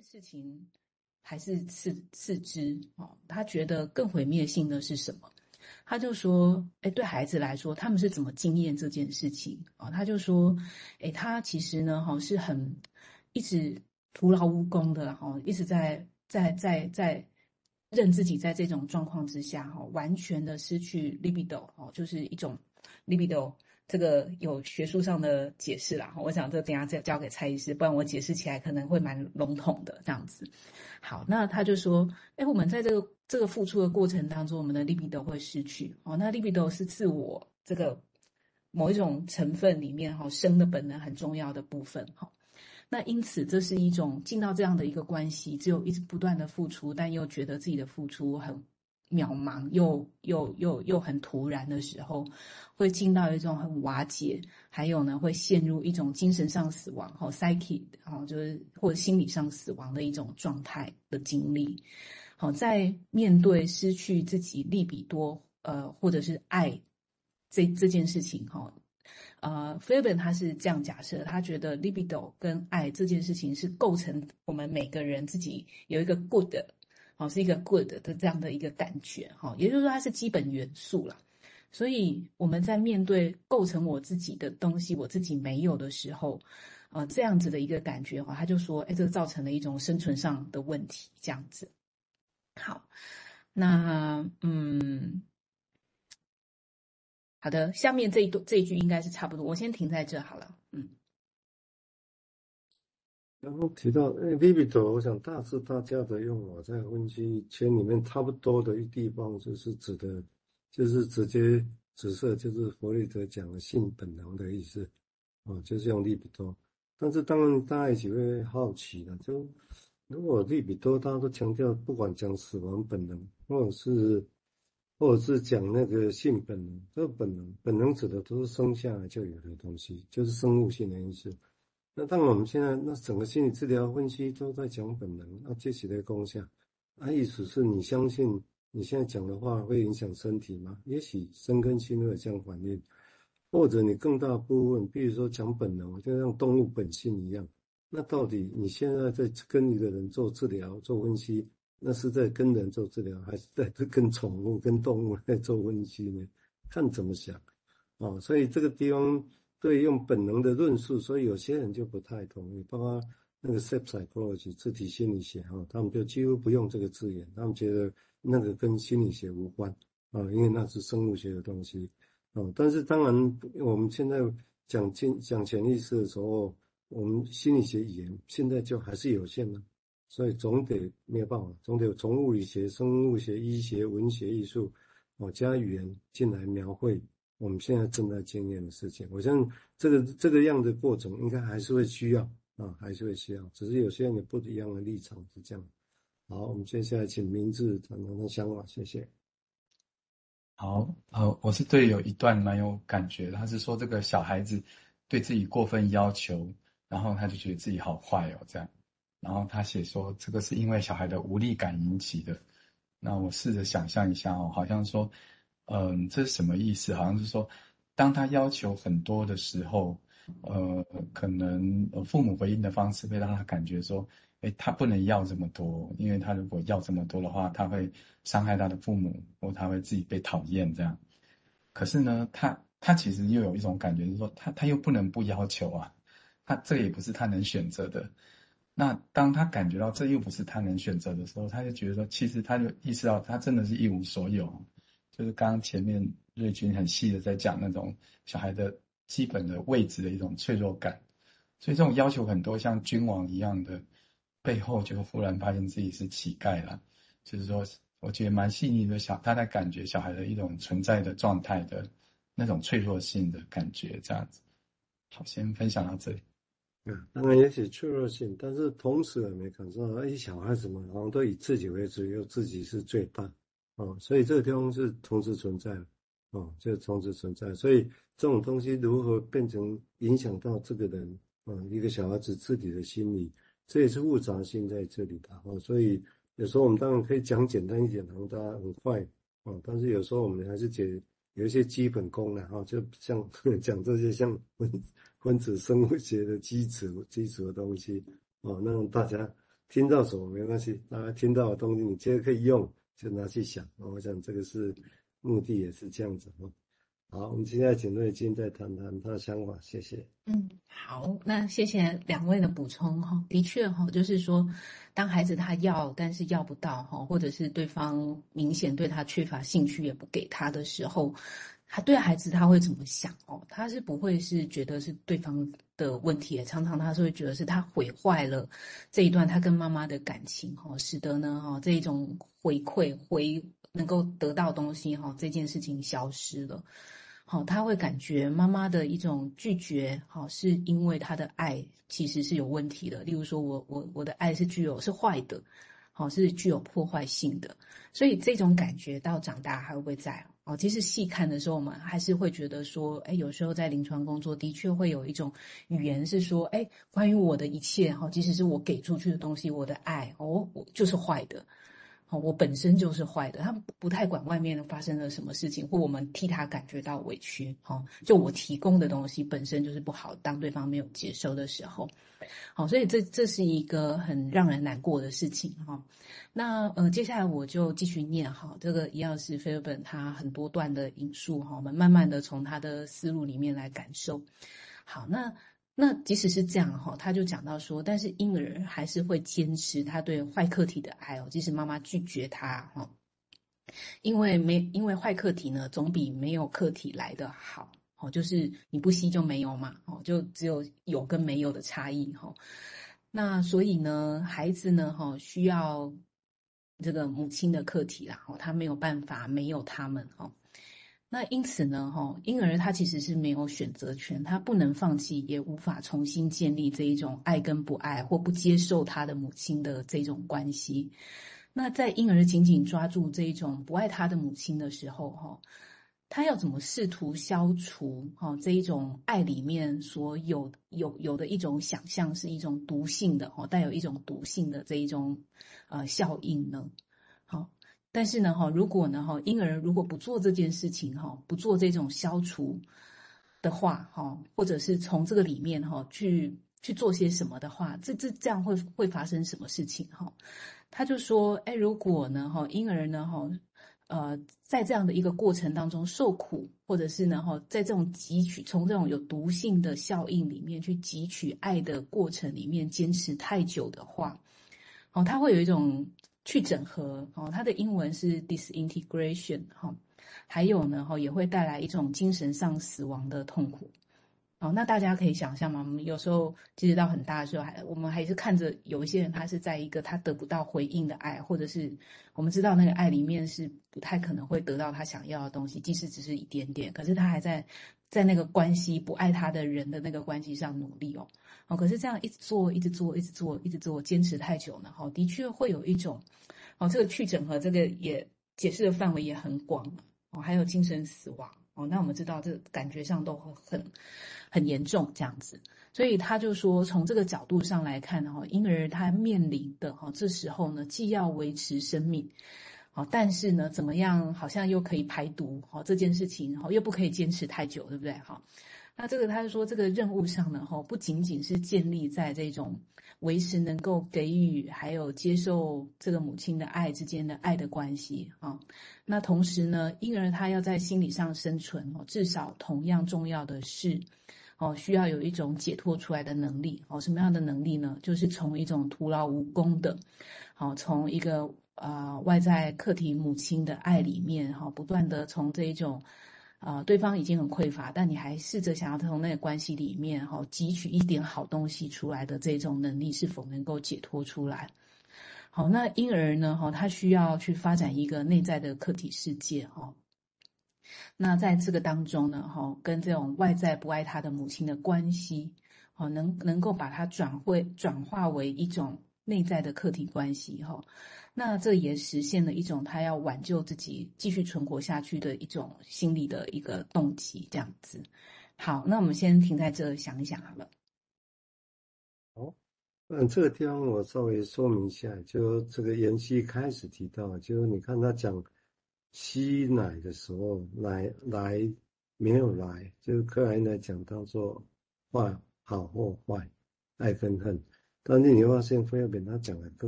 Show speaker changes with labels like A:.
A: 件事情还是次次之哦。他觉得更毁灭性的是什么？他就说：“哎，对孩子来说，他们是怎么经验这件事情啊？”他就说：“哎，他其实呢，哈，是很一直徒劳无功的，哈，一直在在在在任自己在这种状况之下，哈，完全的失去 libido，哦，就是一种 libido。”这个有学术上的解释啦，我想这等下再交给蔡医师，不然我解释起来可能会蛮笼统的这样子。好，那他就说，哎，我们在这个这个付出的过程当中，我们的 libido 会失去哦。那 libido 是自我这个某一种成分里面哈生的本能很重要的部分哈。那因此这是一种进到这样的一个关系，只有一直不断的付出，但又觉得自己的付出很。渺茫又又又又很突然的时候，会进到一种很瓦解，还有呢，会陷入一种精神上死亡，哈，psyche，哈，就是或者心理上死亡的一种状态的经历。好，在面对失去自己利比多，呃，或者是爱这这件事情，哈，呃，Fabian 他是这样假设，他觉得 libido 跟爱这件事情是构成我们每个人自己有一个 good。好，是一个 good 的这样的一个感觉，哈，也就是说它是基本元素了。所以我们在面对构成我自己的东西，我自己没有的时候，呃，这样子的一个感觉，哈，他就说，哎，这造成了一种生存上的问题，这样子。好，那嗯，好的，下面这一段这一句应该是差不多，我先停在这好了，嗯。
B: 然后提到诶，libido，我想大致大家的用法在分析圈里面差不多的一地方，就是指的，就是直接指涉，就是弗洛伊德讲的性本能的意思，哦，就是用 libido。但是当然大家一起会好奇了，就如果 libido 大家都强调，不管讲死亡本能，或者是或者是讲那个性本能，这个本能本能指的都是生下来就有的东西，就是生物性的意思。那当然，我们现在那整个心理治疗分析都在讲本能，那这些的功效，啊，意思是你相信你现在讲的话会影响身体吗？也许身跟心会有这样反应，或者你更大部分，比如说讲本能，就像动物本性一样，那到底你现在在跟一个人做治疗、做分析，那是在跟人做治疗，还是在跟宠物、跟动物在做分析呢？看怎么想，哦，所以这个地方。对，用本能的论述，所以有些人就不太同意，包括那个 self psychology 自体心理学哈，他们就几乎不用这个字眼，他们觉得那个跟心理学无关啊，因为那是生物学的东西啊。但是当然，我们现在讲进讲潜意识的时候，我们心理学语言现在就还是有限的，所以总得没有办法，总得从物理学、生物学、医学、文学、艺术哦加语言进来描绘。我们现在正在经验的事情，我想这个这个样的过程应该还是会需要啊，还是会需要，只是有些人有不一样的立场是这样。好，我们接下来请明志谈谈的想法，谢谢。
C: 好，呃，我是对有一段蛮有感觉的，他是说这个小孩子对自己过分要求，然后他就觉得自己好坏哦，这样，然后他写说这个是因为小孩的无力感引起的。那我试着想象一下哦，好像说。嗯，这是什么意思？好像是说，当他要求很多的时候，呃，可能父母回应的方式会让他感觉说，诶，他不能要这么多，因为他如果要这么多的话，他会伤害他的父母，或他会自己被讨厌这样。可是呢，他他其实又有一种感觉，就是说，他他又不能不要求啊，他这也不是他能选择的。那当他感觉到这又不是他能选择的时候，他就觉得说，其实他就意识到他真的是一无所有。就是刚刚前面瑞君很细的在讲那种小孩的基本的位置的一种脆弱感，所以这种要求很多像君王一样的背后，就忽然发现自己是乞丐了。就是说，我觉得蛮细腻的小，他在感觉小孩的一种存在的状态的那种脆弱性的感觉，这样子。好，先分享到这里。
B: 嗯，当然也许脆弱性，但是同时也没感受到，哎，小孩子们好像都以自己为主，又自己是最大。哦，所以这个地方是同时存在，哦，就同时存在。所以这种东西如何变成影响到这个人，啊、一个小孩子自己的心理，这也是复杂性在这里的。哦，所以有时候我们当然可以讲简单一点，让大家很快，哦，但是有时候我们还是解有一些基本功的，哈、就像 讲这些像分分子生物学的基础基础的东西，哦，那让大家听到什么没关系，大家听到的东西你接着可以用就拿去想。我想这个是目的也是这样子哈。好，我们现在请瑞金再谈谈他的想法，谢谢。
A: 嗯，好，那谢谢两位的补充哈。的确哈，就是说，当孩子他要，但是要不到哈，或者是对方明显对他缺乏兴趣，也不给他的时候，他对孩子他会怎么想哦？他是不会是觉得是对方的问题，常常他是会觉得是他毁坏了这一段他跟妈妈的感情哈，使得呢哈这一种回馈回能够得到东西哈，这件事情消失了。好，他会感觉妈妈的一种拒绝，好，是因为他的爱其实是有问题的。例如说我我我的爱是具有是坏的，好，是具有破坏性的。所以这种感觉到长大还会不会在？哦，其实细看的时候，我们还是会觉得说，哎，有时候在临床工作的确会有一种语言是说，哎，关于我的一切，哈，即使是我给出去的东西，我的爱，哦，我就是坏的。我本身就是坏的，他不太管外面发生了什么事情，或我们替他感觉到委屈。哈，就我提供的东西本身就是不好，当对方没有接收的时候，好，所以这这是一个很让人难过的事情。哈，那呃，接下来我就继续念哈，这个一样是菲尔本他很多段的引述哈，我们慢慢的从他的思路里面来感受。好，那。那即使是这样哈，他就讲到说，但是婴儿还是会坚持他对坏客体的爱哦，即使妈妈拒绝他哈，因为没因为坏客体呢，总比没有客体来的好哦，就是你不吸就没有嘛哦，就只有有跟没有的差异哈。那所以呢，孩子呢哈需要这个母亲的客体啦，哦他没有办法没有他们哦。那因此呢，哈，婴儿他其实是没有选择权，他不能放弃，也无法重新建立这一种爱跟不爱或不接受他的母亲的这种关系。那在婴儿紧紧抓住这一种不爱他的母亲的时候，哈，他要怎么试图消除哈这一种爱里面所有有有的一种想象是一种毒性的哈，带有一种毒性的这一种呃效应呢？好。但是呢，哈，如果呢，哈，婴儿如果不做这件事情，哈，不做这种消除的话，哈，或者是从这个里面，哈，去去做些什么的话，这这这样会会发生什么事情，哈？他就说，哎，如果呢，哈，婴儿呢，哈，呃，在这样的一个过程当中受苦，或者是呢，哈，在这种汲取从这种有毒性的效应里面去汲取爱的过程里面坚持太久的话，哦，他会有一种。去整合哦，它的英文是 disintegration 哈，还有呢哈，也会带来一种精神上死亡的痛苦。哦，那大家可以想象吗？我们有时候即使到很大的时候，还我们还是看着有一些人，他是在一个他得不到回应的爱，或者是我们知道那个爱里面是不太可能会得到他想要的东西，即使只是一点点，可是他还在在那个关系不爱他的人的那个关系上努力哦。哦，可是这样一直做，一直做，一直做，一直做，坚持太久了，哈，的确会有一种，哦，这个去整合，这个也解释的范围也很广，哦，还有精神死亡，哦，那我们知道这感觉上都很很严重这样子，所以他就说，从这个角度上来看，哈，婴儿他面临的，哈，这时候呢，既要维持生命，好，但是呢，怎么样，好像又可以排毒，好，这件事情，好，又不可以坚持太久，对不对，哈？那这个，他就说，这个任务上呢，哈，不仅仅是建立在这种维持能够给予还有接受这个母亲的爱之间的爱的关系啊。那同时呢，婴儿他要在心理上生存哦，至少同样重要的是，哦，需要有一种解脱出来的能力哦。什么样的能力呢？就是从一种徒劳无功的，好，从一个啊外在客体母亲的爱里面哈，不断的从这一种。啊、对方已经很匮乏，但你还试着想要从那个关系里面哈汲取一点好东西出来的这种能力，是否能够解脱出来？好，那婴儿呢？哈，他需要去发展一个内在的客体世界哈。那在这个当中呢，哈，跟这种外在不爱他的母亲的关系，哦，能能够把它转会转化为一种内在的客体关系哈。那这也实现了一种他要挽救自己、继续存活下去的一种心理的一个动机，这样子。好，那我们先停在这想一想好了。
B: 好，嗯，这个地方我稍微说明一下，就这个妍希开始提到，就是你看他讲吸奶的时候，奶来没有来，就是克莱因来讲当做坏好或坏，爱跟恨。但是你会发现，菲尔比他讲的更